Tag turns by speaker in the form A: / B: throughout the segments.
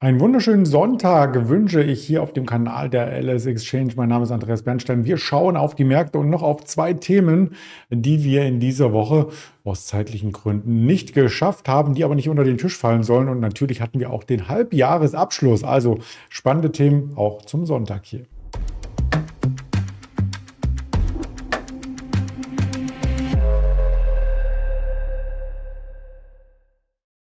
A: Einen wunderschönen Sonntag wünsche ich hier auf dem Kanal der LS Exchange. Mein Name ist Andreas Bernstein. Wir schauen auf die Märkte und noch auf zwei Themen, die wir in dieser Woche aus zeitlichen Gründen nicht geschafft haben, die aber nicht unter den Tisch fallen sollen. Und natürlich hatten wir auch den Halbjahresabschluss. Also spannende Themen auch zum Sonntag hier.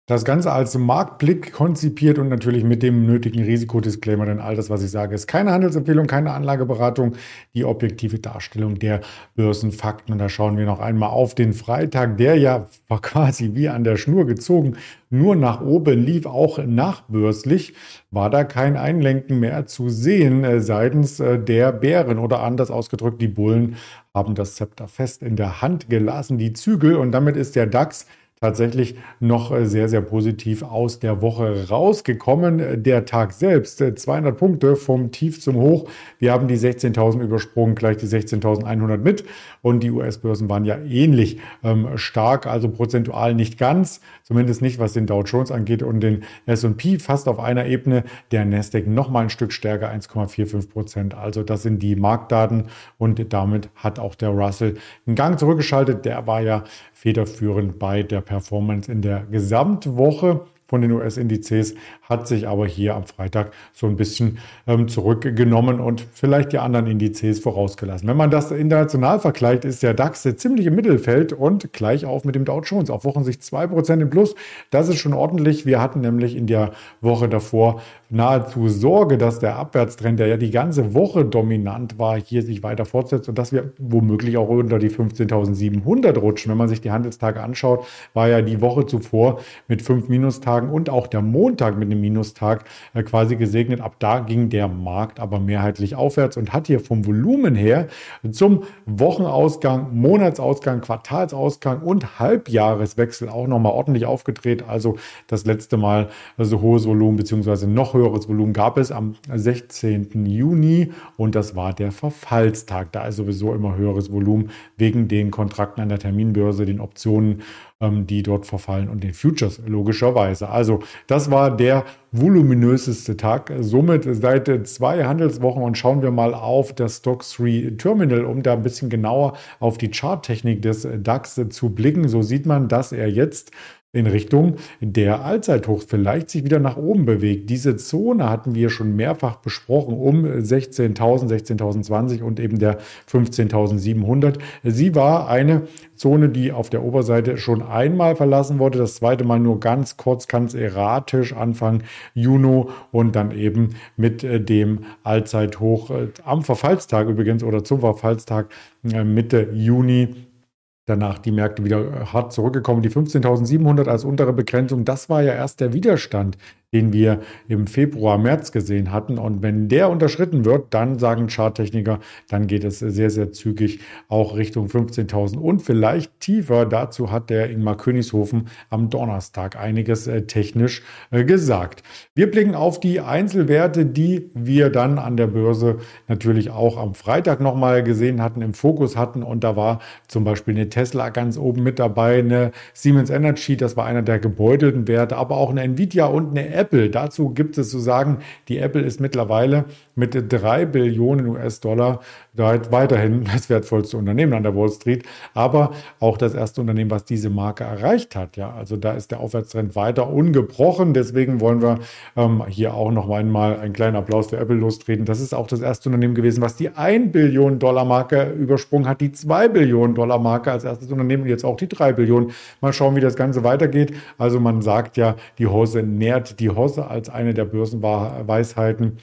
A: Das Ganze als Marktblick konzipiert und natürlich mit dem nötigen Risikodisclaimer, denn all das, was ich sage, ist keine Handelsempfehlung, keine Anlageberatung, die objektive Darstellung der Börsenfakten. Und da schauen wir noch einmal auf den Freitag, der ja quasi wie an der Schnur gezogen, nur nach oben lief, auch nachbörslich, war da kein Einlenken mehr zu sehen äh, seitens äh, der Bären. Oder anders ausgedrückt, die Bullen haben das Zepter fest in der Hand gelassen, die Zügel. Und damit ist der DAX tatsächlich noch äh, sehr, sehr positiv aus der Woche rausgekommen. Der Tag selbst, 200 äh, Punkte vom Tief zum Hoch. Wir haben die 16.000 übersprungen, gleich die 16.100 mit. Und die US-Börsen waren ja ähnlich ähm, stark, also prozentual nicht ganz, zumindest nicht, was den Dow Jones angeht und den S&P fast auf einer Ebene. Der Nasdaq noch mal ein Stück stärker, 1,45 Prozent. Also das sind die Marktdaten und damit hat auch der Russell einen Gang zurückgeschaltet. Der war ja federführend bei der Performance in der Gesamtwoche von den US-Indizes, hat sich aber hier am Freitag so ein bisschen ähm, zurückgenommen und vielleicht die anderen Indizes vorausgelassen. Wenn man das international vergleicht, ist der DAX ziemlich im Mittelfeld und gleich auf mit dem Dow Jones. Auf Wochensicht 2% im Plus. Das ist schon ordentlich. Wir hatten nämlich in der Woche davor nahezu Sorge, dass der Abwärtstrend, der ja die ganze Woche dominant war, hier sich weiter fortsetzt und dass wir womöglich auch unter die 15.700 rutschen. Wenn man sich die Handelstage anschaut, war ja die Woche zuvor mit fünf Minustagen Tagen und auch der Montag mit einem Minustag äh, quasi gesegnet. Ab da ging der Markt aber mehrheitlich aufwärts und hat hier vom Volumen her zum Wochenausgang, Monatsausgang, Quartalsausgang und Halbjahreswechsel auch nochmal ordentlich aufgedreht. Also das letzte Mal so hohes Volumen beziehungsweise noch höheres Volumen gab es am 16. Juni und das war der Verfallstag. Da ist sowieso immer höheres Volumen wegen den Kontrakten an der Terminbörse, den Optionen ähm, die dort verfallen und den Futures logischerweise. Also das war der voluminöseste Tag. Somit seit zwei Handelswochen und schauen wir mal auf das Stock 3 Terminal, um da ein bisschen genauer auf die Charttechnik des DAX zu blicken. So sieht man, dass er jetzt in Richtung der Allzeithochs vielleicht sich wieder nach oben bewegt. Diese Zone hatten wir schon mehrfach besprochen um 16.000, 16.020 und eben der 15.700. Sie war eine Zone, die auf der Oberseite schon einmal verlassen wurde, das zweite Mal nur ganz kurz, ganz erratisch Anfang Juni und dann eben mit äh, dem Allzeithoch äh, am Verfallstag übrigens oder zum Verfallstag äh, Mitte Juni danach die Märkte wieder hart zurückgekommen. Die 15.700 als untere Begrenzung, das war ja erst der Widerstand, den wir im Februar, März gesehen hatten. Und wenn der unterschritten wird, dann sagen Charttechniker, dann geht es sehr, sehr zügig auch Richtung 15.000 und vielleicht tiefer. Dazu hat der Ingmar Königshofen am Donnerstag einiges äh, technisch äh, gesagt. Wir blicken auf die Einzelwerte, die wir dann an der Börse natürlich auch am Freitag nochmal gesehen hatten, im Fokus hatten. Und da war zum Beispiel eine Tesla ganz oben mit dabei, eine Siemens Energy, das war einer der gebeutelten Werte, aber auch eine Nvidia und eine Apple. Dazu gibt es zu sagen, die Apple ist mittlerweile mit drei Billionen US-Dollar weiterhin das wertvollste Unternehmen an der Wall Street, aber auch das erste Unternehmen, was diese Marke erreicht hat. Ja, also da ist der Aufwärtstrend weiter ungebrochen. Deswegen wollen wir ähm, hier auch noch einmal einen kleinen Applaus für Apple lostreten. Das ist auch das erste Unternehmen gewesen, was die 1 Billionen Dollar Marke übersprungen hat, die 2 Billionen Dollar Marke als erstes Unternehmen und jetzt auch die 3 Billionen. Mal schauen, wie das Ganze weitergeht. Also man sagt ja, die Hose nährt die Hose als eine der Börsenweisheiten.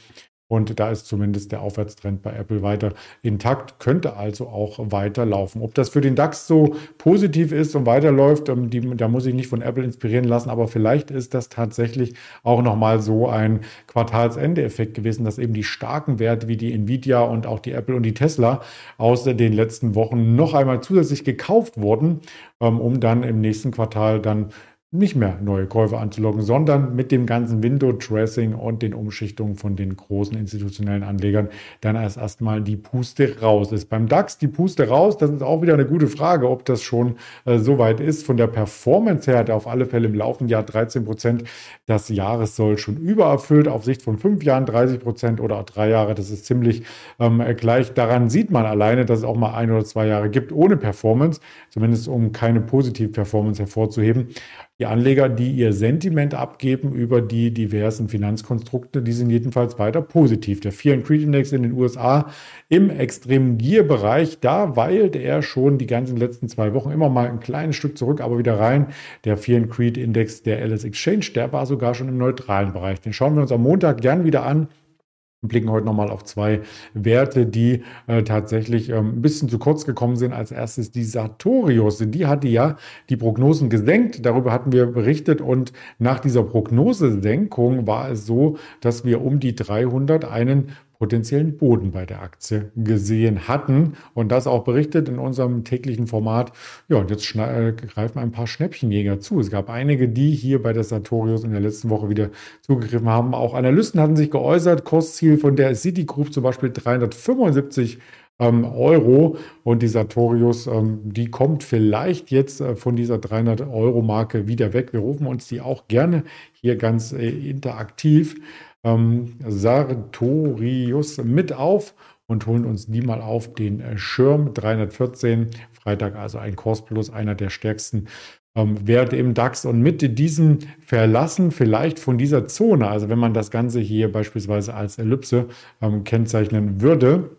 A: Und da ist zumindest der Aufwärtstrend bei Apple weiter intakt, könnte also auch weiterlaufen. Ob das für den DAX so positiv ist und weiterläuft, ähm, die, da muss ich nicht von Apple inspirieren lassen, aber vielleicht ist das tatsächlich auch nochmal so ein Quartalsende-Effekt gewesen, dass eben die starken Werte wie die Nvidia und auch die Apple und die Tesla aus den letzten Wochen noch einmal zusätzlich gekauft wurden, ähm, um dann im nächsten Quartal dann nicht mehr neue Käufer anzulocken, sondern mit dem ganzen Window-Dressing und den Umschichtungen von den großen institutionellen Anlegern dann erst erstmal die Puste raus ist. Beim DAX die Puste raus, das ist auch wieder eine gute Frage, ob das schon äh, so weit ist. Von der Performance her hat er auf alle Fälle im laufenden Jahr 13 Prozent. Das Jahressoll schon übererfüllt. Auf Sicht von fünf Jahren 30 Prozent oder auch drei Jahre. Das ist ziemlich ähm, gleich. Daran sieht man alleine, dass es auch mal ein oder zwei Jahre gibt ohne Performance, zumindest um keine positive Performance hervorzuheben. Die Anleger, die ihr Sentiment abgeben über die diversen Finanzkonstrukte, die sind jedenfalls weiter positiv. Der Fear and Creed Index in den USA im extremen Gier-Bereich, da weilt er schon die ganzen letzten zwei Wochen immer mal ein kleines Stück zurück, aber wieder rein. Der Fear and Creed Index der LS Exchange, der war sogar schon im neutralen Bereich. Den schauen wir uns am Montag gern wieder an und blicken heute nochmal auf zwei Werte, die äh, tatsächlich ähm, ein bisschen zu kurz gekommen sind. Als erstes die Sartorius. Die hatte ja die Prognosen gesenkt. Darüber hatten wir berichtet. Und nach dieser Prognosesenkung war es so, dass wir um die 300 einen potenziellen Boden bei der Aktie gesehen hatten und das auch berichtet in unserem täglichen Format. Ja, und jetzt äh, greifen ein paar Schnäppchenjäger zu. Es gab einige, die hier bei der Sartorius in der letzten Woche wieder zugegriffen haben. Auch Analysten hatten sich geäußert. Kursziel von der Citigroup zum Beispiel 375 ähm, Euro und die Sartorius, ähm, die kommt vielleicht jetzt äh, von dieser 300 Euro Marke wieder weg. Wir rufen uns die auch gerne hier ganz äh, interaktiv ähm, Sartorius mit auf und holen uns die mal auf den äh, Schirm 314. Freitag also ein Kurs plus einer der stärksten ähm, Werte im DAX und mit diesem Verlassen vielleicht von dieser Zone, also wenn man das Ganze hier beispielsweise als Ellipse ähm, kennzeichnen würde,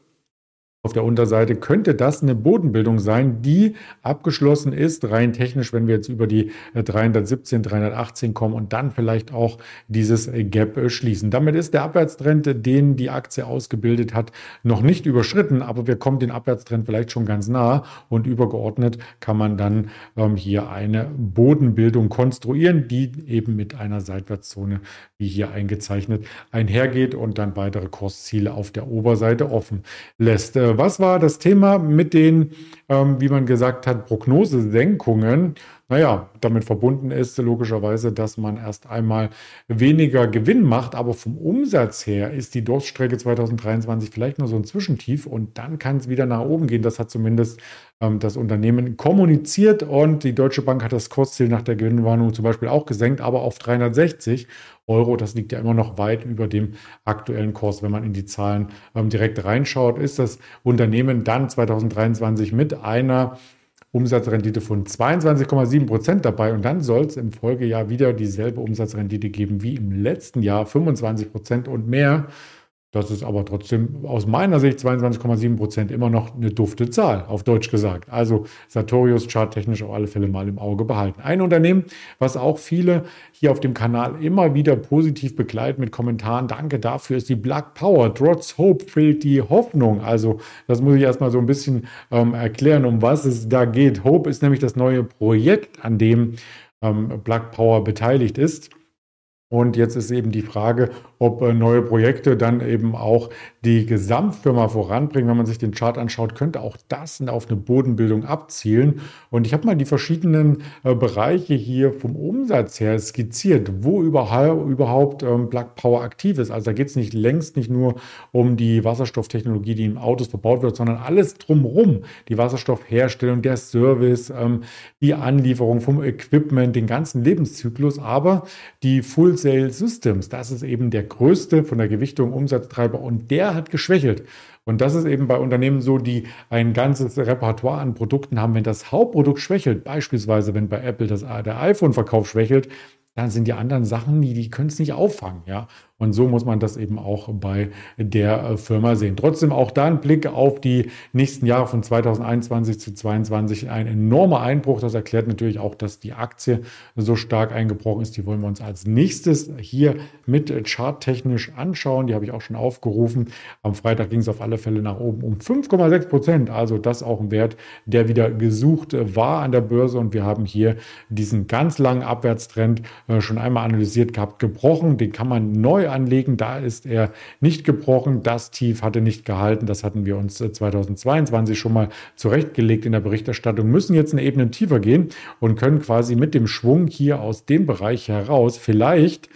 A: auf der Unterseite könnte das eine Bodenbildung sein, die abgeschlossen ist, rein technisch, wenn wir jetzt über die 317, äh, 318 kommen und dann vielleicht auch dieses äh, Gap äh, schließen. Damit ist der Abwärtstrend, den die Aktie ausgebildet hat, noch nicht überschritten, aber wir kommen den Abwärtstrend vielleicht schon ganz nah und übergeordnet kann man dann ähm, hier eine Bodenbildung konstruieren, die eben mit einer Seitwärtszone, wie hier eingezeichnet, einhergeht und dann weitere Kursziele auf der Oberseite offen lässt was war das Thema mit den, ähm, wie man gesagt hat, Prognosesenkungen? Naja, damit verbunden ist logischerweise, dass man erst einmal weniger Gewinn macht, aber vom Umsatz her ist die Durststrecke 2023 vielleicht nur so ein Zwischentief und dann kann es wieder nach oben gehen. Das hat zumindest ähm, das Unternehmen kommuniziert und die Deutsche Bank hat das Kursziel nach der Gewinnwarnung zum Beispiel auch gesenkt, aber auf 360 Euro. Das liegt ja immer noch weit über dem aktuellen Kurs. Wenn man in die Zahlen ähm, direkt reinschaut, ist das Unternehmen dann 2023 mit einer Umsatzrendite von 22,7 Prozent dabei und dann soll es im Folgejahr wieder dieselbe Umsatzrendite geben wie im letzten Jahr, 25 Prozent und mehr. Das ist aber trotzdem aus meiner Sicht 22,7 Prozent immer noch eine dufte Zahl, auf Deutsch gesagt. Also Sartorius charttechnisch auf alle Fälle mal im Auge behalten. Ein Unternehmen, was auch viele hier auf dem Kanal immer wieder positiv begleiten mit Kommentaren. Danke dafür ist die Black Power. Trotz Hope fehlt die Hoffnung. Also das muss ich erstmal so ein bisschen ähm, erklären, um was es da geht. Hope ist nämlich das neue Projekt, an dem ähm, Black Power beteiligt ist. Und jetzt ist eben die Frage, ob äh, neue Projekte dann eben auch die Gesamtfirma voranbringen. Wenn man sich den Chart anschaut, könnte auch das auf eine Bodenbildung abzielen. Und ich habe mal die verschiedenen äh, Bereiche hier vom Umsatz her skizziert, wo überhaupt ähm, Plug Power aktiv ist. Also da geht es nicht längst nicht nur um die Wasserstofftechnologie, die in Autos verbaut wird, sondern alles drumherum. Die Wasserstoffherstellung, der Service, ähm, die Anlieferung vom Equipment, den ganzen Lebenszyklus. Aber die Full Sale Systems, das ist eben der größte von der Gewichtung Umsatztreiber und der hat geschwächelt. Und das ist eben bei Unternehmen so, die ein ganzes Repertoire an Produkten haben. Wenn das Hauptprodukt schwächelt, beispielsweise wenn bei Apple das, der iPhone-Verkauf schwächelt, dann sind die anderen Sachen, die, die können es nicht auffangen, ja. Und so muss man das eben auch bei der äh, Firma sehen. Trotzdem auch da ein Blick auf die nächsten Jahre von 2021 zu 2022. Ein enormer Einbruch. Das erklärt natürlich auch, dass die Aktie so stark eingebrochen ist. Die wollen wir uns als nächstes hier mit charttechnisch anschauen. Die habe ich auch schon aufgerufen. Am Freitag ging es auf alle Fälle nach oben um 5,6 Prozent. Also das auch ein Wert, der wieder gesucht war an der Börse. Und wir haben hier diesen ganz langen Abwärtstrend äh, schon einmal analysiert gehabt, gebrochen. Den kann man neu anlegen. Da ist er nicht gebrochen. Das Tief hatte nicht gehalten. Das hatten wir uns 2022 schon mal zurechtgelegt in der Berichterstattung. Müssen jetzt eine Ebene tiefer gehen und können quasi mit dem Schwung hier aus dem Bereich heraus vielleicht,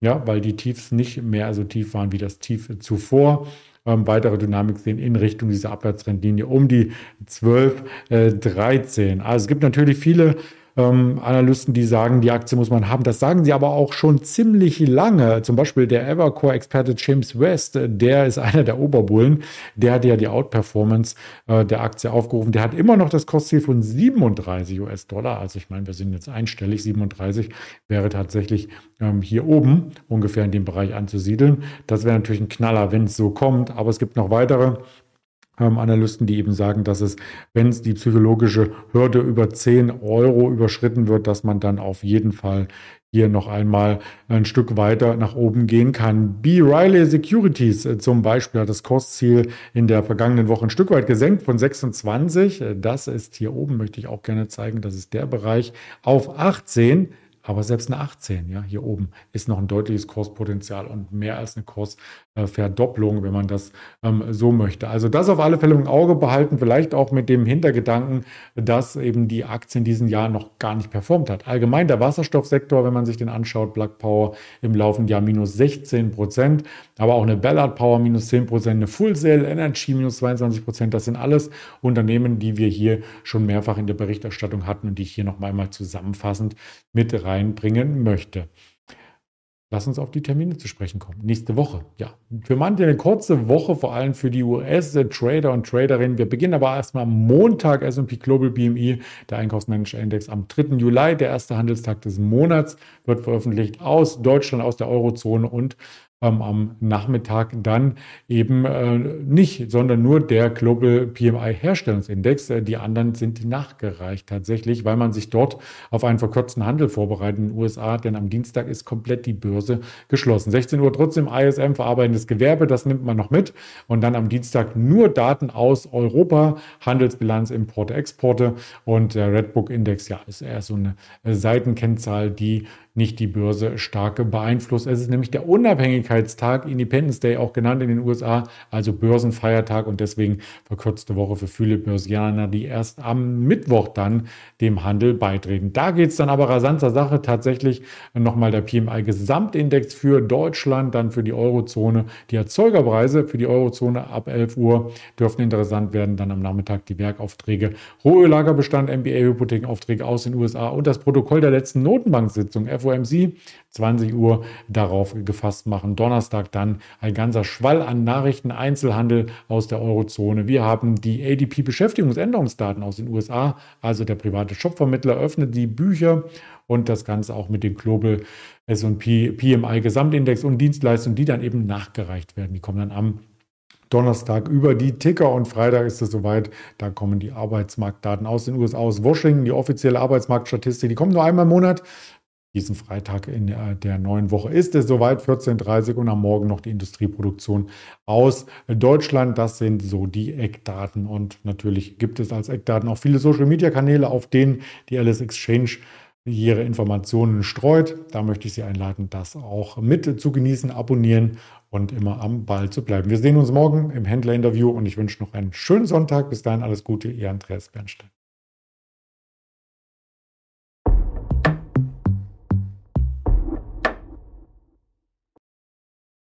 A: ja, weil die Tiefs nicht mehr so tief waren wie das Tief zuvor, ähm, weitere Dynamik sehen in Richtung dieser Abwärtstrendlinie um die 12, äh, 13. Also es gibt natürlich viele ähm, Analysten, die sagen, die Aktie muss man haben. Das sagen sie aber auch schon ziemlich lange. Zum Beispiel der Evercore-Experte James West, der ist einer der Oberbullen, der hat ja die Outperformance äh, der Aktie aufgerufen. Der hat immer noch das Kostziel von 37 US-Dollar. Also ich meine, wir sind jetzt einstellig. 37 wäre tatsächlich ähm, hier oben ungefähr in dem Bereich anzusiedeln. Das wäre natürlich ein Knaller, wenn es so kommt. Aber es gibt noch weitere ähm, Analysten, die eben sagen, dass es, wenn es die psychologische Hürde über 10 Euro überschritten wird, dass man dann auf jeden Fall hier noch einmal ein Stück weiter nach oben gehen kann. B. Riley Securities äh, zum Beispiel hat das Kostziel in der vergangenen Woche ein Stück weit gesenkt von 26. Das ist hier oben, möchte ich auch gerne zeigen. Das ist der Bereich auf 18. Aber selbst eine 18, ja, hier oben ist noch ein deutliches Kurspotenzial und mehr als eine Kursverdopplung, wenn man das ähm, so möchte. Also das auf alle Fälle im Auge behalten, vielleicht auch mit dem Hintergedanken, dass eben die Aktie in diesem Jahr noch gar nicht performt hat. Allgemein der Wasserstoffsektor, wenn man sich den anschaut, Black Power im laufenden Jahr minus 16 Prozent, aber auch eine Ballard Power minus 10 Prozent, eine Full Sail Energy minus 22 Prozent. Das sind alles Unternehmen, die wir hier schon mehrfach in der Berichterstattung hatten und die ich hier noch einmal zusammenfassend mit rein reinbringen möchte. Lass uns auf die Termine zu sprechen kommen. Nächste Woche, ja. Für manche eine kurze Woche, vor allem für die US-Trader und Traderinnen. Wir beginnen aber erstmal am Montag S&P Global BMI, der Einkaufsmanager Index am 3. Juli. Der erste Handelstag des Monats wird veröffentlicht aus Deutschland, aus der Eurozone und ähm, am Nachmittag dann eben äh, nicht, sondern nur der Global PMI Herstellungsindex. Äh, die anderen sind nachgereicht tatsächlich, weil man sich dort auf einen verkürzten Handel vorbereitet in den USA, denn am Dienstag ist komplett die Börse geschlossen. 16 Uhr trotzdem ISM verarbeitendes Gewerbe, das nimmt man noch mit und dann am Dienstag nur Daten aus Europa, Handelsbilanz, Importe, Exporte und der Redbook Index, ja, ist eher so eine äh, Seitenkennzahl, die nicht die Börse stark beeinflusst. Es ist nämlich der Unabhängigkeitstag, Independence Day auch genannt in den USA, also Börsenfeiertag und deswegen verkürzte Woche für viele Börsianer, die erst am Mittwoch dann dem Handel beitreten. Da geht es dann aber rasanter Sache tatsächlich nochmal der PMI Gesamtindex für Deutschland, dann für die Eurozone. Die Erzeugerpreise für die Eurozone ab 11 Uhr dürften interessant werden. Dann am Nachmittag die Werkaufträge, Rohöllagerbestand, MBA-Hypothekenaufträge aus den USA und das Protokoll der letzten Notenbanksitzung, FOMC, 20 Uhr darauf gefasst machen. Donnerstag dann ein ganzer Schwall an Nachrichten, Einzelhandel aus der Eurozone. Wir haben die ADP Beschäftigungsänderungsdaten aus den USA, also der private Shopvermittler öffnet die Bücher und das Ganze auch mit dem Global S&P PMI Gesamtindex und Dienstleistungen, die dann eben nachgereicht werden. Die kommen dann am Donnerstag über die Ticker und Freitag ist es soweit. Da kommen die Arbeitsmarktdaten aus den USA, aus Washington, die offizielle Arbeitsmarktstatistik. Die kommen nur einmal im Monat diesen Freitag in der neuen Woche ist es soweit, 14.30 Uhr und am Morgen noch die Industrieproduktion aus Deutschland. Das sind so die Eckdaten und natürlich gibt es als Eckdaten auch viele Social-Media-Kanäle, auf denen die Alice Exchange ihre Informationen streut. Da möchte ich Sie einladen, das auch mit zu genießen, abonnieren und immer am Ball zu bleiben. Wir sehen uns morgen im Händlerinterview und ich wünsche noch einen schönen Sonntag. Bis dahin alles Gute, Ihr Andreas Bernstein.